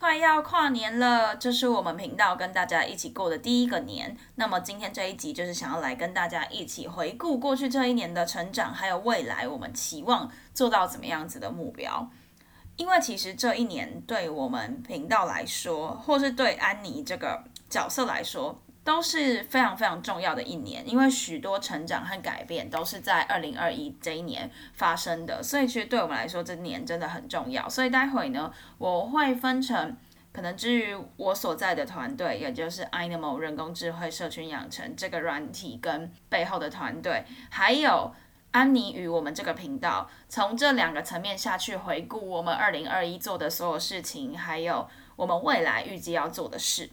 快要跨年了，这是我们频道跟大家一起过的第一个年。那么今天这一集就是想要来跟大家一起回顾过去这一年的成长，还有未来我们期望做到怎么样子的目标。因为其实这一年对我们频道来说，或是对安妮这个角色来说，都是非常非常重要的一年。因为许多成长和改变都是在二零二一这一年发生的，所以其实对我们来说，这年真的很重要。所以待会呢，我会分成可能至于我所在的团队，也就是 Animal 人工智慧社群养成这个软体跟背后的团队，还有。安妮与我们这个频道，从这两个层面下去回顾我们二零二一做的所有事情，还有我们未来预计要做的事。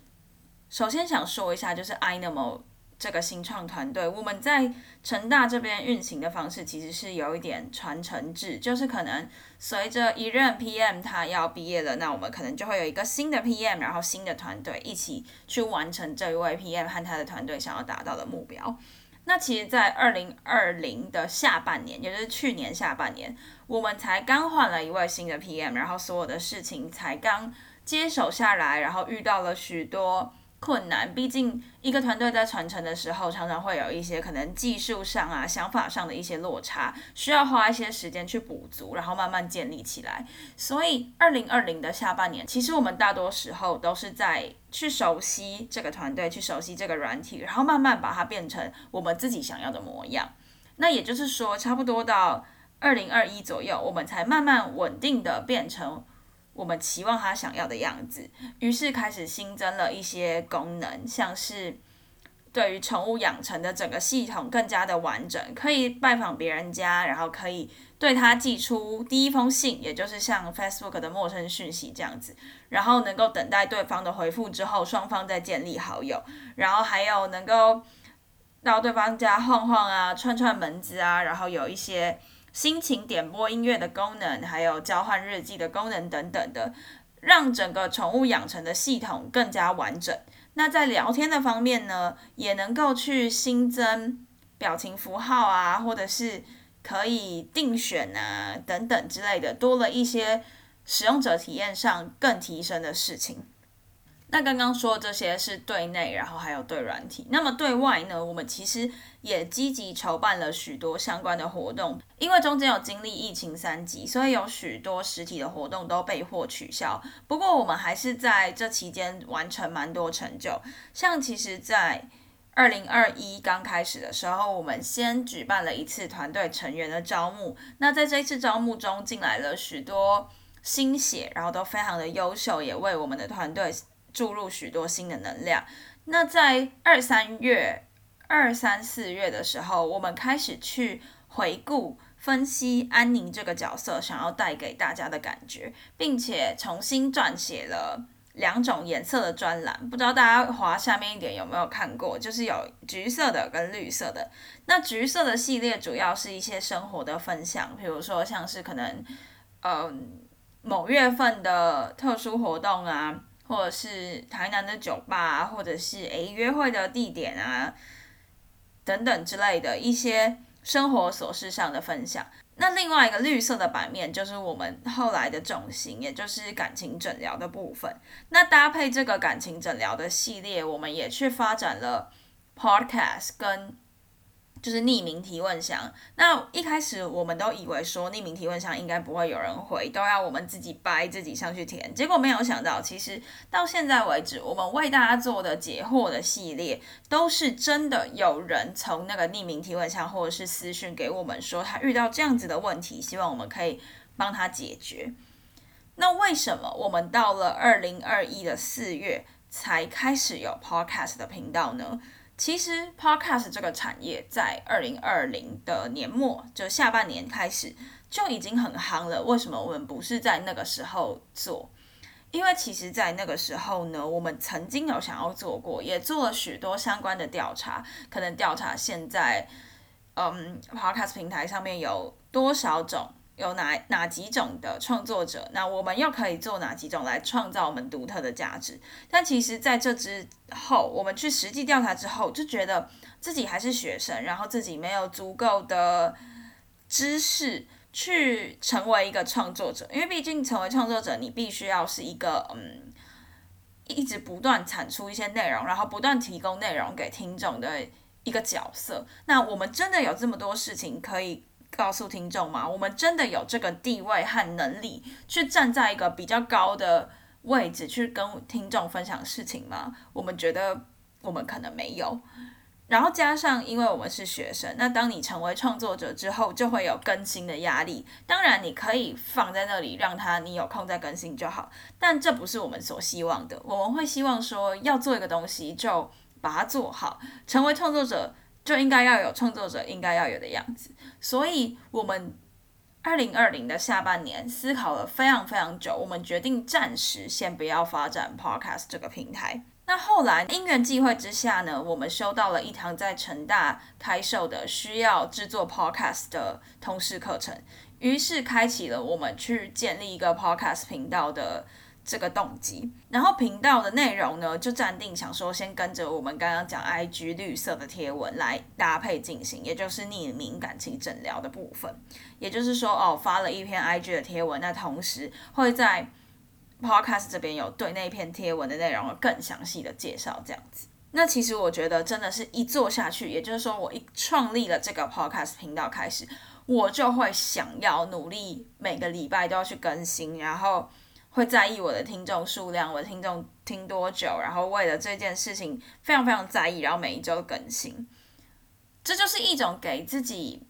首先想说一下，就是 Animal 这个新创团队，我们在成大这边运行的方式其实是有一点传承制，就是可能随着一任 PM 他要毕业了，那我们可能就会有一个新的 PM，然后新的团队一起去完成这一位 PM 和他的团队想要达到的目标。那其实，在二零二零的下半年，也就是去年下半年，我们才刚换了一位新的 PM，然后所有的事情才刚接手下来，然后遇到了许多。困难，毕竟一个团队在传承的时候，常常会有一些可能技术上啊、想法上的一些落差，需要花一些时间去补足，然后慢慢建立起来。所以，二零二零的下半年，其实我们大多时候都是在去熟悉这个团队，去熟悉这个软体，然后慢慢把它变成我们自己想要的模样。那也就是说，差不多到二零二一左右，我们才慢慢稳定的变成。我们期望他想要的样子，于是开始新增了一些功能，像是对于宠物养成的整个系统更加的完整，可以拜访别人家，然后可以对他寄出第一封信，也就是像 Facebook 的陌生讯息这样子，然后能够等待对方的回复之后，双方再建立好友，然后还有能够到对方家晃晃啊，串串门子啊，然后有一些。心情点播音乐的功能，还有交换日记的功能等等的，让整个宠物养成的系统更加完整。那在聊天的方面呢，也能够去新增表情符号啊，或者是可以定选啊等等之类的，多了一些使用者体验上更提升的事情。那刚刚说这些是对内，然后还有对软体。那么对外呢？我们其实也积极筹办了许多相关的活动。因为中间有经历疫情三级，所以有许多实体的活动都被迫取消。不过我们还是在这期间完成蛮多成就。像其实，在二零二一刚开始的时候，我们先举办了一次团队成员的招募。那在这一次招募中，进来了许多新血，然后都非常的优秀，也为我们的团队。注入许多新的能量。那在二三月、二三四月的时候，我们开始去回顾、分析安宁这个角色想要带给大家的感觉，并且重新撰写了两种颜色的专栏。不知道大家滑下面一点有没有看过？就是有橘色的跟绿色的。那橘色的系列主要是一些生活的分享，比如说像是可能，嗯，某月份的特殊活动啊。或者是台南的酒吧，或者是诶约会的地点啊，等等之类的一些生活琐事上的分享。那另外一个绿色的版面就是我们后来的重心，也就是感情诊疗的部分。那搭配这个感情诊疗的系列，我们也去发展了 podcast 跟。就是匿名提问箱。那一开始我们都以为说匿名提问箱应该不会有人回，都要我们自己掰自己上去填。结果没有想到，其实到现在为止，我们为大家做的解惑的系列，都是真的有人从那个匿名提问箱或者是私讯给我们说他遇到这样子的问题，希望我们可以帮他解决。那为什么我们到了二零二一的四月才开始有 podcast 的频道呢？其实，podcast 这个产业在二零二零的年末，就下半年开始就已经很夯了。为什么我们不是在那个时候做？因为其实，在那个时候呢，我们曾经有想要做过，也做了许多相关的调查，可能调查现在嗯，podcast 平台上面有多少种，有哪哪几种的创作者，那我们又可以做哪几种来创造我们独特的价值？但其实在这之后，我们去实际调查之后，就觉得自己还是学生，然后自己没有足够的知识去成为一个创作者，因为毕竟成为创作者，你必须要是一个嗯，一直不断产出一些内容，然后不断提供内容给听众的。一个角色，那我们真的有这么多事情可以告诉听众吗？我们真的有这个地位和能力去站在一个比较高的位置去跟听众分享事情吗？我们觉得我们可能没有。然后加上，因为我们是学生，那当你成为创作者之后，就会有更新的压力。当然，你可以放在那里，让他你有空再更新就好。但这不是我们所希望的。我们会希望说，要做一个东西就。把它做好，成为创作者就应该要有创作者应该要有的样子。所以，我们二零二零的下半年思考了非常非常久，我们决定暂时先不要发展 Podcast 这个平台。那后来因缘际会之下呢，我们收到了一堂在成大开售的需要制作 Podcast 的通识课程，于是开启了我们去建立一个 Podcast 频道的。这个动机，然后频道的内容呢，就暂定想说先跟着我们刚刚讲 IG 绿色的贴文来搭配进行，也就是匿名感情诊疗的部分。也就是说，哦，发了一篇 IG 的贴文，那同时会在 Podcast 这边有对那篇贴文的内容更详细的介绍，这样子。那其实我觉得真的是一做下去，也就是说我一创立了这个 Podcast 频道开始，我就会想要努力每个礼拜都要去更新，然后。会在意我的听众数量，我的听众听多久，然后为了这件事情非常非常在意，然后每一周更新，这就是一种给自己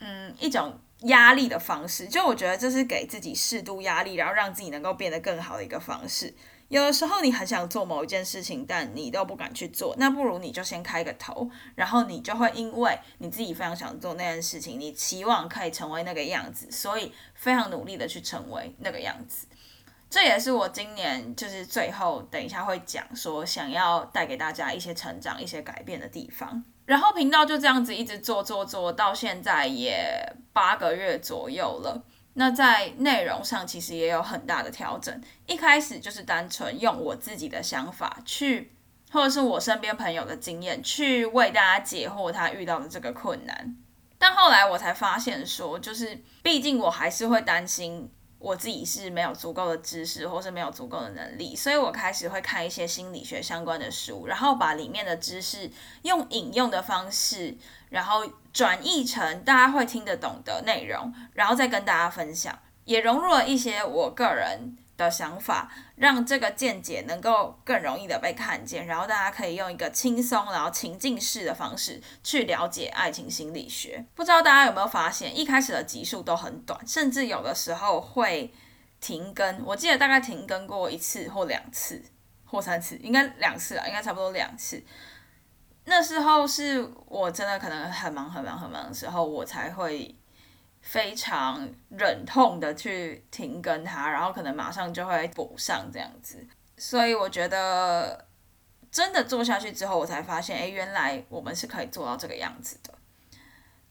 嗯一种压力的方式。就我觉得这是给自己适度压力，然后让自己能够变得更好的一个方式。有的时候你很想做某一件事情，但你都不敢去做，那不如你就先开个头，然后你就会因为你自己非常想做那件事情，你期望可以成为那个样子，所以非常努力的去成为那个样子。这也是我今年就是最后等一下会讲说想要带给大家一些成长、一些改变的地方。然后频道就这样子一直做做做到现在也八个月左右了。那在内容上其实也有很大的调整。一开始就是单纯用我自己的想法去，或者是我身边朋友的经验去为大家解惑他遇到的这个困难。但后来我才发现说，就是毕竟我还是会担心。我自己是没有足够的知识，或是没有足够的能力，所以我开始会看一些心理学相关的书，然后把里面的知识用引用的方式，然后转译成大家会听得懂的内容，然后再跟大家分享，也融入了一些我个人。的想法，让这个见解能够更容易的被看见，然后大家可以用一个轻松然后情境式的方式去了解爱情心理学。不知道大家有没有发现，一开始的集数都很短，甚至有的时候会停更。我记得大概停更过一次或两次或三次，应该两次啊，应该差不多两次。那时候是我真的可能很忙很忙很忙的时候，我才会。非常忍痛的去停更它，然后可能马上就会补上这样子，所以我觉得真的做下去之后，我才发现，哎，原来我们是可以做到这个样子的。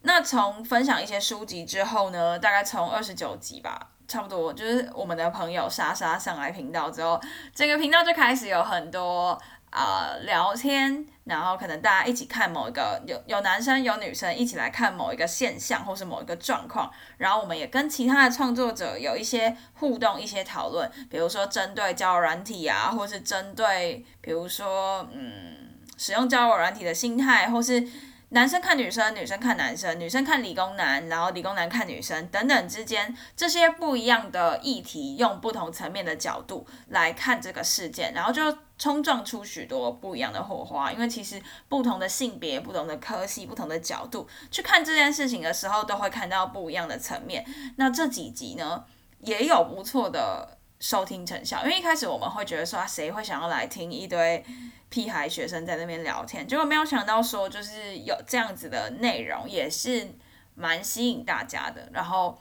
那从分享一些书籍之后呢，大概从二十九集吧，差不多就是我们的朋友莎莎上来频道之后，整个频道就开始有很多。啊，聊天，然后可能大家一起看某一个有有男生有女生一起来看某一个现象或是某一个状况，然后我们也跟其他的创作者有一些互动、一些讨论，比如说针对交友软体啊，或是针对比如说嗯使用交友软体的心态，或是。男生看女生，女生看男生，女生看理工男，然后理工男看女生，等等之间这些不一样的议题，用不同层面的角度来看这个事件，然后就冲撞出许多不一样的火花。因为其实不同的性别、不同的科系、不同的角度去看这件事情的时候，都会看到不一样的层面。那这几集呢，也有不错的收听成效。因为一开始我们会觉得说，谁会想要来听一堆？屁孩学生在那边聊天，结果没有想到说，就是有这样子的内容，也是蛮吸引大家的。然后，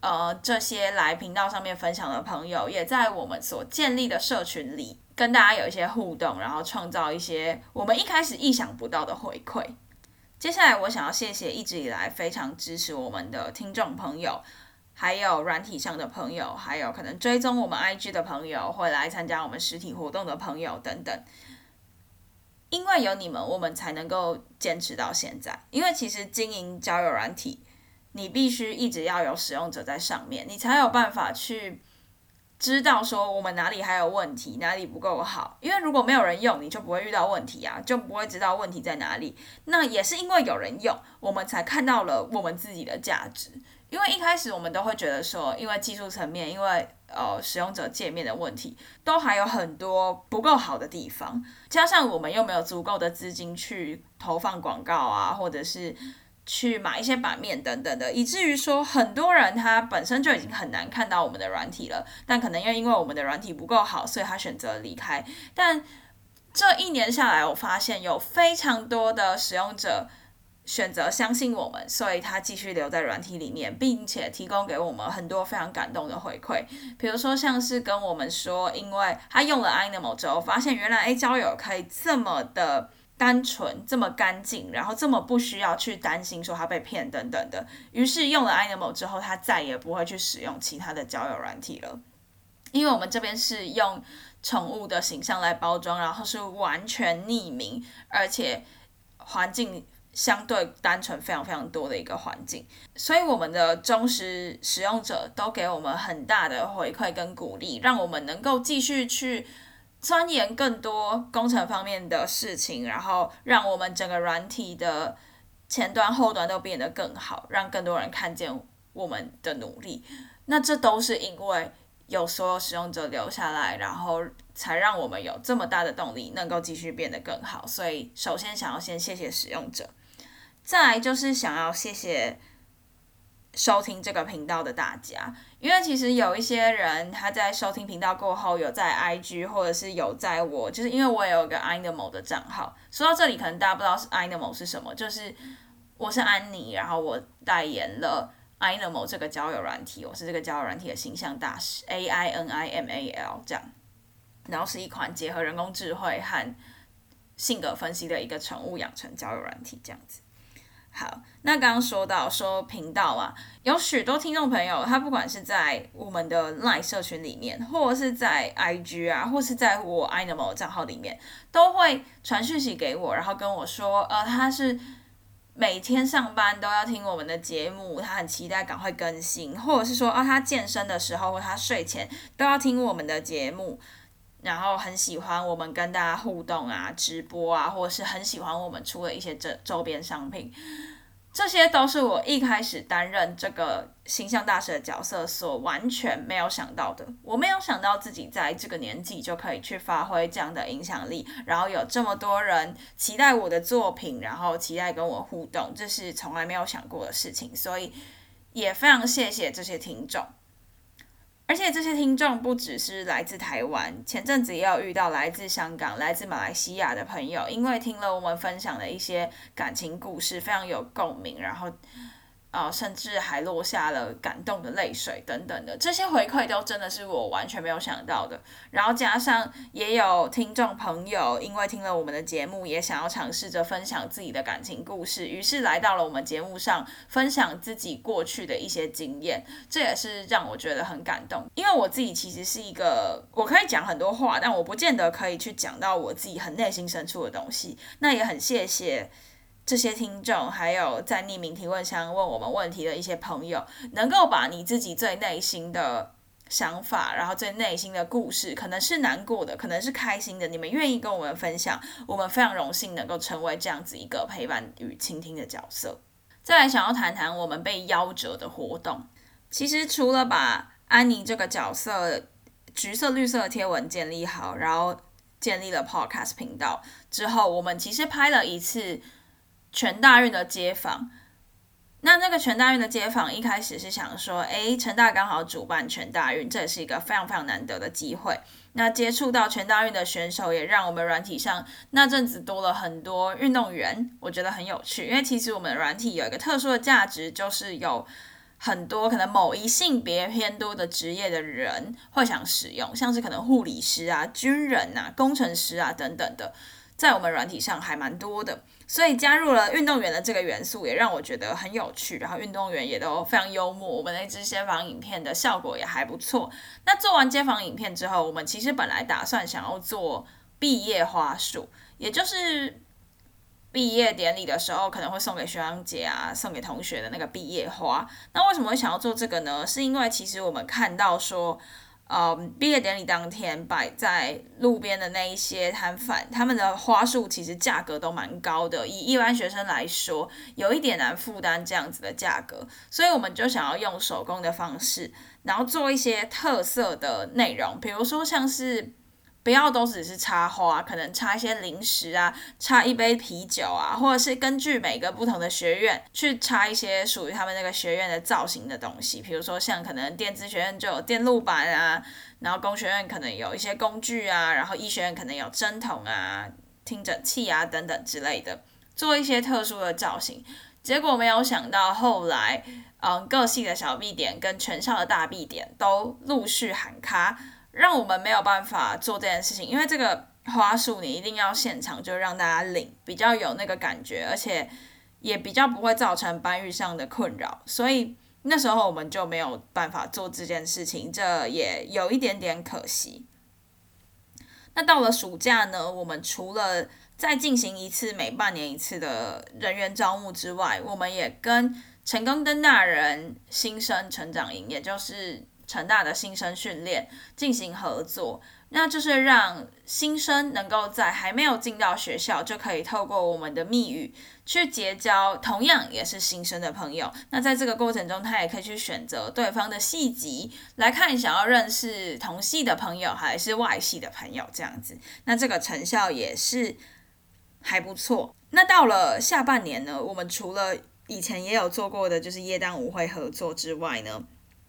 呃，这些来频道上面分享的朋友，也在我们所建立的社群里跟大家有一些互动，然后创造一些我们一开始意想不到的回馈。接下来，我想要谢谢一直以来非常支持我们的听众朋友，还有软体上的朋友，还有可能追踪我们 IG 的朋友，会来参加我们实体活动的朋友等等。因为有你们，我们才能够坚持到现在。因为其实经营交友软体，你必须一直要有使用者在上面，你才有办法去知道说我们哪里还有问题，哪里不够好。因为如果没有人用，你就不会遇到问题啊，就不会知道问题在哪里。那也是因为有人用，我们才看到了我们自己的价值。因为一开始我们都会觉得说，因为技术层面，因为呃使用者界面的问题，都还有很多不够好的地方，加上我们又没有足够的资金去投放广告啊，或者是去买一些版面等等的，以至于说很多人他本身就已经很难看到我们的软体了，但可能又因为我们的软体不够好，所以他选择离开。但这一年下来，我发现有非常多的使用者。选择相信我们，所以他继续留在软体里面，并且提供给我们很多非常感动的回馈。比如说，像是跟我们说，因为他用了 Animal 之后，发现原来哎交友可以这么的单纯，这么干净，然后这么不需要去担心说他被骗等等的。于是用了 Animal 之后，他再也不会去使用其他的交友软体了，因为我们这边是用宠物的形象来包装，然后是完全匿名，而且环境。相对单纯非常非常多的一个环境，所以我们的忠实使用者都给我们很大的回馈跟鼓励，让我们能够继续去钻研更多工程方面的事情，然后让我们整个软体的前端后端都变得更好，让更多人看见我们的努力。那这都是因为有所有使用者留下来，然后才让我们有这么大的动力，能够继续变得更好。所以首先想要先谢谢使用者。再来就是想要谢谢收听这个频道的大家，因为其实有一些人他在收听频道过后，有在 IG 或者是有在我，就是因为我也有一个 Animal 的账号。说到这里，可能大家不知道是 Animal 是什么，就是我是安妮，然后我代言了 Animal 这个交友软体，我是这个交友软体的形象大使，A I N I M A L 这样，然后是一款结合人工智慧和性格分析的一个宠物养成交友软体，这样子。好，那刚刚说到说频道啊，有许多听众朋友，他不管是在我们的 LINE 社群里面，或者是在 IG 啊，或是在我 Animal 账号里面，都会传讯息给我，然后跟我说，呃，他是每天上班都要听我们的节目，他很期待赶快更新，或者是说，啊，他健身的时候或他睡前都要听我们的节目。然后很喜欢我们跟大家互动啊，直播啊，或者是很喜欢我们出的一些周周边商品，这些都是我一开始担任这个形象大使的角色所完全没有想到的。我没有想到自己在这个年纪就可以去发挥这样的影响力，然后有这么多人期待我的作品，然后期待跟我互动，这是从来没有想过的事情。所以也非常谢谢这些听众。而且这些听众不只是来自台湾，前阵子也有遇到来自香港、来自马来西亚的朋友，因为听了我们分享的一些感情故事，非常有共鸣，然后。啊，甚至还落下了感动的泪水等等的，这些回馈都真的是我完全没有想到的。然后加上也有听众朋友，因为听了我们的节目，也想要尝试着分享自己的感情故事，于是来到了我们节目上分享自己过去的一些经验，这也是让我觉得很感动。因为我自己其实是一个，我可以讲很多话，但我不见得可以去讲到我自己很内心深处的东西。那也很谢谢。这些听众，还有在匿名提问箱问我们问题的一些朋友，能够把你自己最内心的想法，然后最内心的故事，可能是难过的，可能是开心的，你们愿意跟我们分享，我们非常荣幸能够成为这样子一个陪伴与倾听的角色。再来想要谈谈我们被夭折的活动，其实除了把安妮这个角色橘色绿色的贴文建立好，然后建立了 Podcast 频道之后，我们其实拍了一次。全大运的街访，那那个全大运的街访一开始是想说，诶，陈大刚好主办全大运，这也是一个非常非常难得的机会。那接触到全大运的选手，也让我们软体上那阵子多了很多运动员，我觉得很有趣。因为其实我们软体有一个特殊的价值，就是有很多可能某一性别偏多的职业的人会想使用，像是可能护理师啊、军人啊、工程师啊等等的。在我们软体上还蛮多的，所以加入了运动员的这个元素，也让我觉得很有趣。然后运动员也都非常幽默，我们那支街访影片的效果也还不错。那做完街访影片之后，我们其实本来打算想要做毕业花束，也就是毕业典礼的时候可能会送给学长姐啊，送给同学的那个毕业花。那为什么会想要做这个呢？是因为其实我们看到说。呃，毕业典礼当天摆在路边的那一些摊贩，他们的花束其实价格都蛮高的，以一般学生来说，有一点难负担这样子的价格，所以我们就想要用手工的方式，然后做一些特色的内容，比如说像是。不要都只是插花，可能插一些零食啊，插一杯啤酒啊，或者是根据每个不同的学院去插一些属于他们那个学院的造型的东西。比如说像可能电子学院就有电路板啊，然后工学院可能有一些工具啊，然后医学院可能有针筒啊、听诊器啊等等之类的，做一些特殊的造型。结果没有想到后来，嗯，各系的小 B 点跟全校的大 B 点都陆续喊卡。让我们没有办法做这件事情，因为这个花束你一定要现场就让大家领，比较有那个感觉，而且也比较不会造成搬运上的困扰，所以那时候我们就没有办法做这件事情，这也有一点点可惜。那到了暑假呢，我们除了再进行一次每半年一次的人员招募之外，我们也跟成功登大人新生成长营，也就是。成大的新生训练进行合作，那就是让新生能够在还没有进到学校，就可以透过我们的密语去结交同样也是新生的朋友。那在这个过程中，他也可以去选择对方的系级来看，想要认识同系的朋友还是外系的朋友这样子。那这个成效也是还不错。那到了下半年呢，我们除了以前也有做过的就是夜当舞会合作之外呢。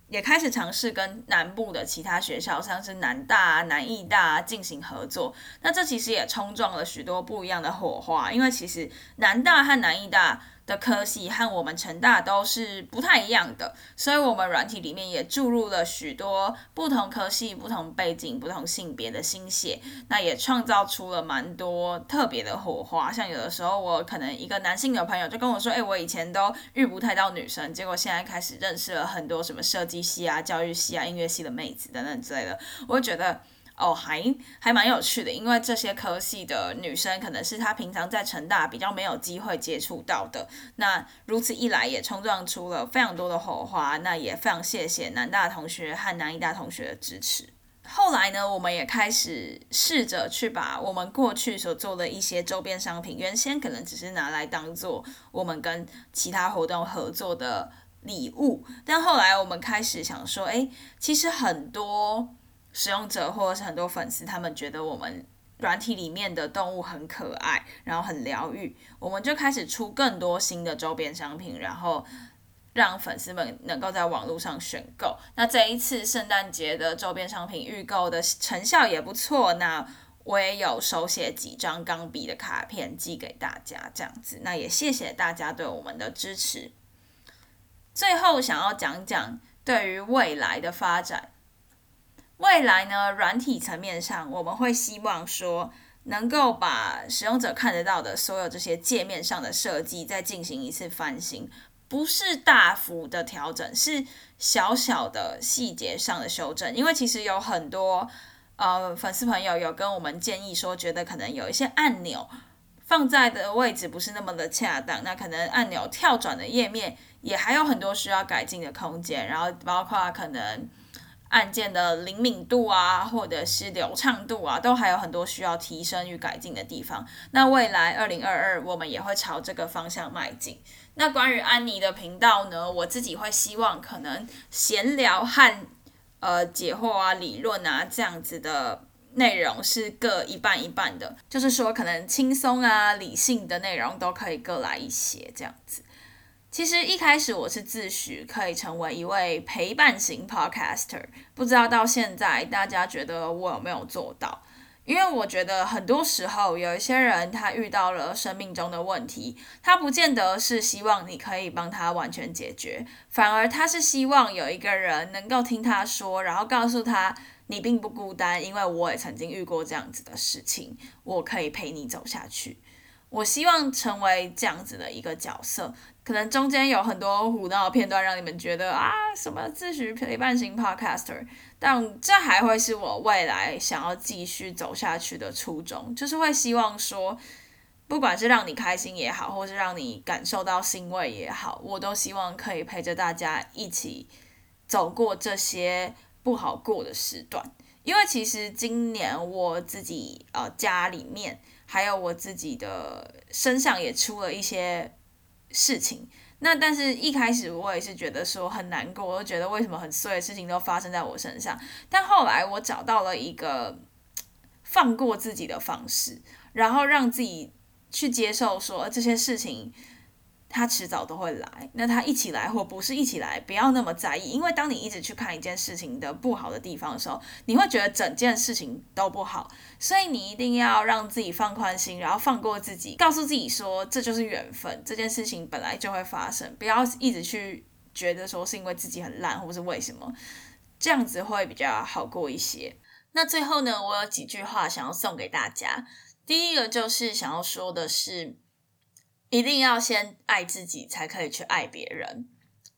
也开始尝试跟南部的其他学校，像是南大、南艺大进行合作。那这其实也冲撞了许多不一样的火花，因为其实南大和南艺大。的科系和我们成大都是不太一样的，所以我们软体里面也注入了许多不同科系、不同背景、不同性别的心血，那也创造出了蛮多特别的火花。像有的时候我可能一个男性的朋友就跟我说：“哎，我以前都遇不太到女生，结果现在开始认识了很多什么设计系啊、教育系啊、音乐系的妹子等等之类的。”我就觉得。哦，还还蛮有趣的，因为这些科系的女生可能是她平常在成大比较没有机会接触到的。那如此一来，也冲撞出了非常多的火花。那也非常谢谢南大同学和南医大同学的支持。后来呢，我们也开始试着去把我们过去所做的一些周边商品，原先可能只是拿来当做我们跟其他活动合作的礼物，但后来我们开始想说，哎，其实很多。使用者或者是很多粉丝，他们觉得我们软体里面的动物很可爱，然后很疗愈，我们就开始出更多新的周边商品，然后让粉丝们能够在网络上选购。那这一次圣诞节的周边商品预购的成效也不错，那我也有手写几张钢笔的卡片寄给大家，这样子，那也谢谢大家对我们的支持。最后想要讲讲对于未来的发展。未来呢，软体层面上，我们会希望说，能够把使用者看得到的所有这些界面上的设计再进行一次翻新，不是大幅的调整，是小小的细节上的修正。因为其实有很多呃粉丝朋友有跟我们建议说，觉得可能有一些按钮放在的位置不是那么的恰当，那可能按钮跳转的页面也还有很多需要改进的空间，然后包括可能。按键的灵敏度啊，或者是流畅度啊，都还有很多需要提升与改进的地方。那未来二零二二，我们也会朝这个方向迈进。那关于安妮的频道呢，我自己会希望可能闲聊和呃解惑啊、理论啊这样子的内容是各一半一半的，就是说可能轻松啊、理性的内容都可以各来一些这样子。其实一开始我是自诩可以成为一位陪伴型 podcaster，不知道到现在大家觉得我有没有做到？因为我觉得很多时候有一些人他遇到了生命中的问题，他不见得是希望你可以帮他完全解决，反而他是希望有一个人能够听他说，然后告诉他你并不孤单，因为我也曾经遇过这样子的事情，我可以陪你走下去。我希望成为这样子的一个角色，可能中间有很多胡闹片段，让你们觉得啊，什么自诩陪伴型 podcaster，但这还会是我未来想要继续走下去的初衷，就是会希望说，不管是让你开心也好，或是让你感受到欣慰也好，我都希望可以陪着大家一起走过这些不好过的时段，因为其实今年我自己呃家里面。还有我自己的身上也出了一些事情，那但是一开始我也是觉得说很难过，我就觉得为什么很碎的事情都发生在我身上，但后来我找到了一个放过自己的方式，然后让自己去接受说这些事情。他迟早都会来，那他一起来或不是一起来，不要那么在意，因为当你一直去看一件事情的不好的地方的时候，你会觉得整件事情都不好，所以你一定要让自己放宽心，然后放过自己，告诉自己说这就是缘分，这件事情本来就会发生，不要一直去觉得说是因为自己很烂或是为什么，这样子会比较好过一些。那最后呢，我有几句话想要送给大家，第一个就是想要说的是。一定要先爱自己，才可以去爱别人。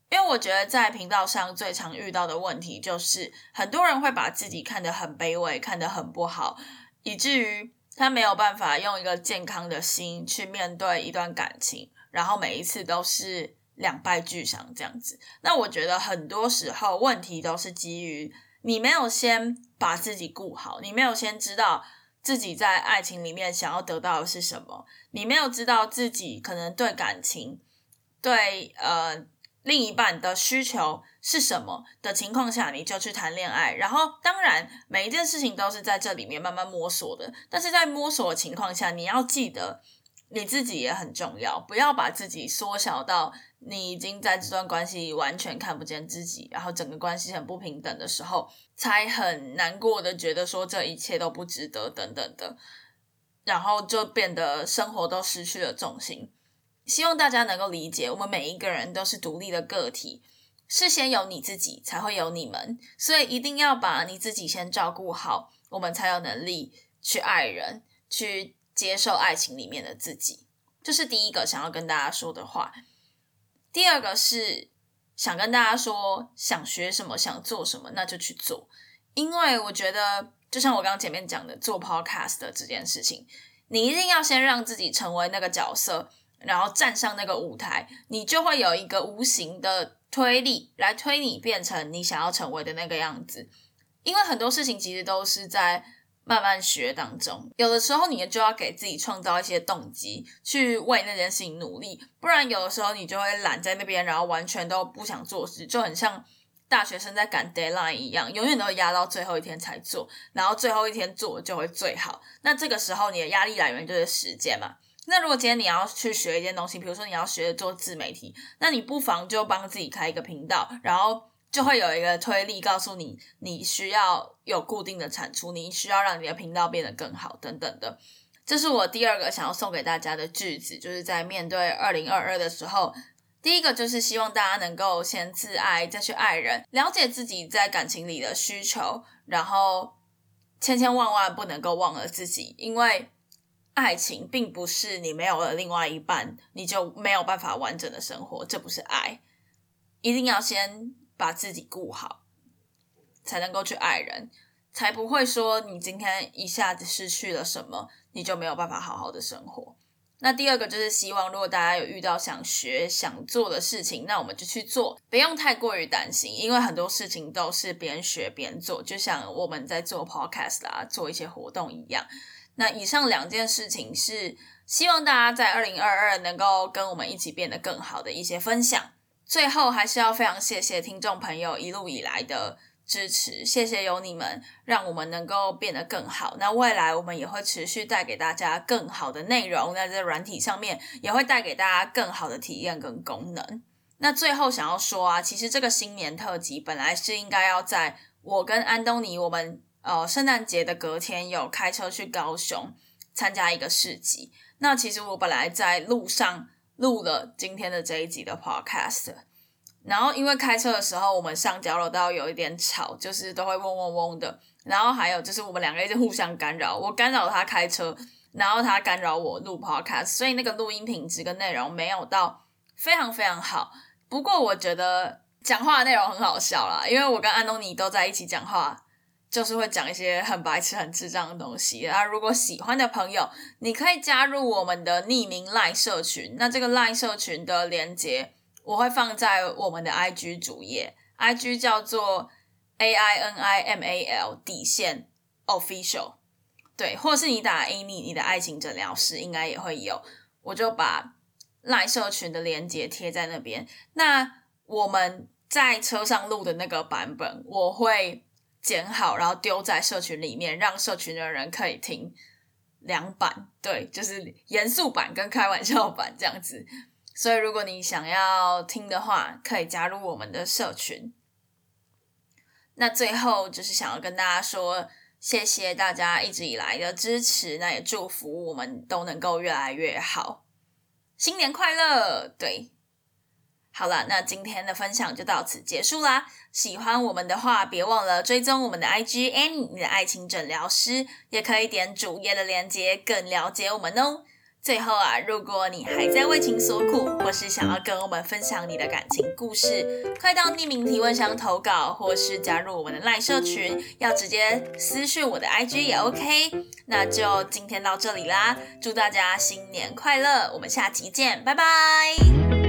因为我觉得在频道上最常遇到的问题，就是很多人会把自己看得很卑微，看得很不好，以至于他没有办法用一个健康的心去面对一段感情，然后每一次都是两败俱伤这样子。那我觉得很多时候问题都是基于你没有先把自己顾好，你没有先知道。自己在爱情里面想要得到的是什么？你没有知道自己可能对感情、对呃另一半的需求是什么的情况下，你就去谈恋爱。然后，当然每一件事情都是在这里面慢慢摸索的。但是在摸索的情况下，你要记得你自己也很重要，不要把自己缩小到。你已经在这段关系完全看不见自己，然后整个关系很不平等的时候，才很难过的觉得说这一切都不值得等等的，然后就变得生活都失去了重心。希望大家能够理解，我们每一个人都是独立的个体，是先有你自己，才会有你们，所以一定要把你自己先照顾好，我们才有能力去爱人，去接受爱情里面的自己。这是第一个想要跟大家说的话。第二个是想跟大家说，想学什么，想做什么，那就去做。因为我觉得，就像我刚刚前面讲的，做 podcast 的这件事情，你一定要先让自己成为那个角色，然后站上那个舞台，你就会有一个无形的推力来推你变成你想要成为的那个样子。因为很多事情其实都是在。慢慢学当中，有的时候你就要给自己创造一些动机，去为那件事情努力，不然有的时候你就会懒在那边，然后完全都不想做事，就很像大学生在赶 deadline 一样，永远都压到最后一天才做，然后最后一天做就会最好。那这个时候你的压力来源就是时间嘛。那如果今天你要去学一件东西，比如说你要学做自媒体，那你不妨就帮自己开一个频道，然后。就会有一个推力告诉你，你需要有固定的产出，你需要让你的频道变得更好，等等的。这是我第二个想要送给大家的句子，就是在面对二零二二的时候，第一个就是希望大家能够先自爱，再去爱人，了解自己在感情里的需求，然后千千万万不能够忘了自己，因为爱情并不是你没有了另外一半，你就没有办法完整的生活，这不是爱，一定要先。把自己顾好，才能够去爱人，才不会说你今天一下子失去了什么，你就没有办法好好的生活。那第二个就是希望，如果大家有遇到想学、想做的事情，那我们就去做，不用太过于担心，因为很多事情都是边学边做，就像我们在做 podcast 啦，做一些活动一样。那以上两件事情是希望大家在二零二二能够跟我们一起变得更好的一些分享。最后还是要非常谢谢听众朋友一路以来的支持，谢谢有你们，让我们能够变得更好。那未来我们也会持续带给大家更好的内容，在这软体上面也会带给大家更好的体验跟功能。那最后想要说啊，其实这个新年特辑本来是应该要在我跟安东尼我们呃圣诞节的隔天有开车去高雄参加一个市集。那其实我本来在路上。录了今天的这一集的 podcast，然后因为开车的时候，我们上交流道有一点吵，就是都会嗡嗡嗡的。然后还有就是我们两个一直互相干扰，我干扰他开车，然后他干扰我录 podcast，所以那个录音品质跟内容没有到非常非常好。不过我觉得讲话的内容很好笑啦，因为我跟安东尼都在一起讲话，就是会讲一些很白痴、很智障的东西。啊，如果喜欢的朋友，你可以加入我们的匿名赖社群。那这个赖社群的连接我会放在我们的 IG 主页，IG 叫做。A I N I M A L 底线 official，对，或是你打 Amy 你的爱情诊疗师应该也会有，我就把赖社群的链接贴在那边。那我们在车上录的那个版本，我会剪好，然后丢在社群里面，让社群的人可以听两版，对，就是严肃版跟开玩笑版这样子。所以如果你想要听的话，可以加入我们的社群。那最后就是想要跟大家说，谢谢大家一直以来的支持，那也祝福我们都能够越来越好，新年快乐！对，好了，那今天的分享就到此结束啦。喜欢我们的话，别忘了追踪我们的 IG Annie，你的爱情诊疗师，也可以点主页的链接，更了解我们哦。最后啊，如果你还在为情所苦，或是想要跟我们分享你的感情故事，快到匿名提问箱投稿，或是加入我们的赖社群，要直接私讯我的 IG 也 OK。那就今天到这里啦，祝大家新年快乐，我们下期见，拜拜。